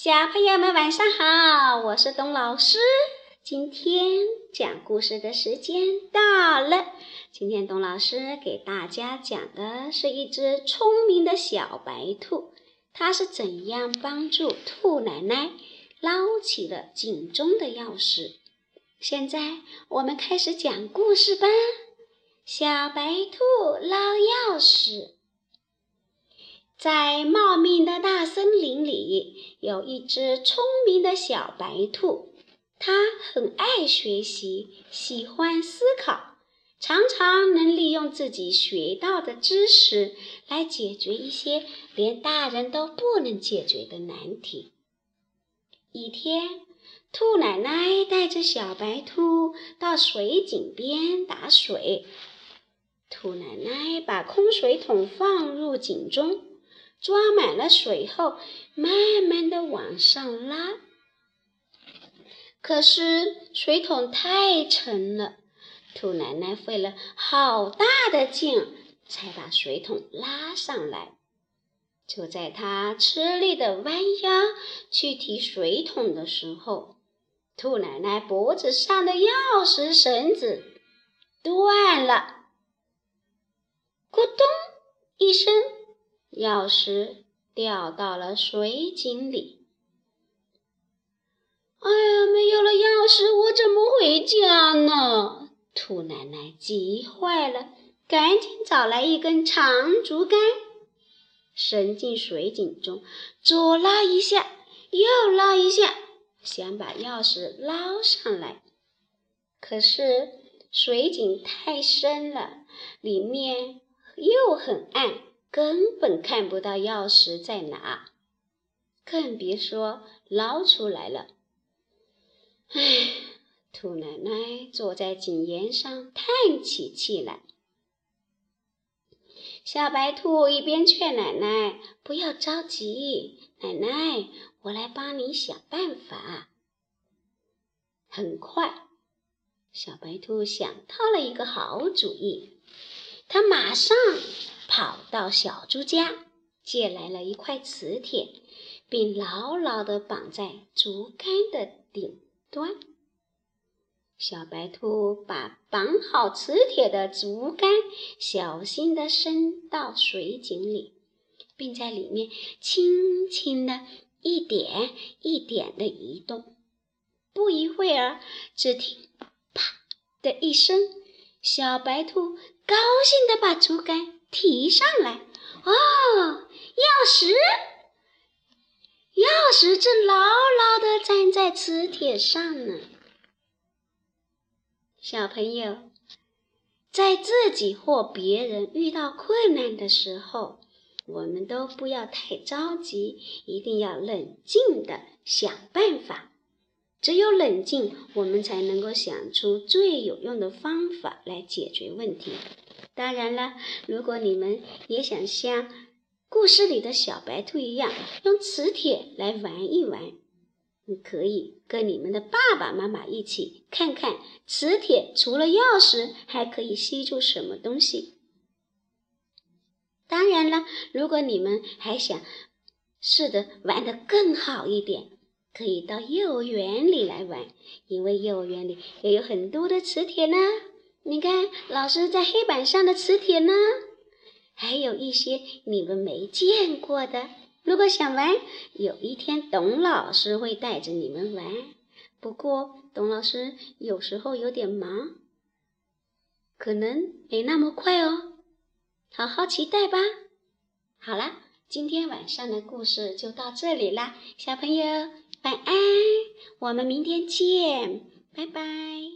小朋友们晚上好，我是董老师。今天讲故事的时间到了。今天董老师给大家讲的是一只聪明的小白兔，它是怎样帮助兔奶奶捞起了井中的钥匙。现在我们开始讲故事吧。小白兔捞钥匙。在茂密的大森林里，有一只聪明的小白兔。它很爱学习，喜欢思考，常常能利用自己学到的知识来解决一些连大人都不能解决的难题。一天，兔奶奶带着小白兔到水井边打水。兔奶奶把空水桶放入井中。装满了水后，慢慢的往上拉。可是水桶太沉了，兔奶奶费了好大的劲，才把水桶拉上来。就在她吃力的弯腰去提水桶的时候，兔奶奶脖子上的钥匙绳子断了，咕咚一声。钥匙掉到了水井里。哎呀，没有了钥匙，我怎么回家呢？兔奶奶急坏了，赶紧找来一根长竹竿，伸进水井中，左拉一下，右拉一下，想把钥匙捞上来。可是水井太深了，里面又很暗。根本看不到钥匙在哪，更别说捞出来了。唉，兔奶奶坐在井沿上叹起气来。小白兔一边劝奶奶不要着急，奶奶，我来帮你想办法。很快，小白兔想到了一个好主意，它马上。跑到小猪家，借来了一块磁铁，并牢牢地绑在竹竿的顶端。小白兔把绑好磁铁的竹竿小心地伸到水井里，并在里面轻轻地一点一点地移动。不一会儿，只听“啪”的一声，小白兔高兴地把竹竿。提上来哦，钥匙，钥匙正牢牢地粘在磁铁上呢。小朋友，在自己或别人遇到困难的时候，我们都不要太着急，一定要冷静地想办法。只有冷静，我们才能够想出最有用的方法来解决问题。当然了，如果你们也想像故事里的小白兔一样，用磁铁来玩一玩，你可以跟你们的爸爸妈妈一起看看磁铁除了钥匙还可以吸住什么东西。当然了，如果你们还想试着玩得更好一点，可以到幼儿园里来玩，因为幼儿园里也有很多的磁铁呢。你看，老师在黑板上的磁铁呢，还有一些你们没见过的。如果想玩，有一天董老师会带着你们玩。不过，董老师有时候有点忙，可能没那么快哦。好好期待吧。好了，今天晚上的故事就到这里啦，小朋友晚安，我们明天见，拜拜。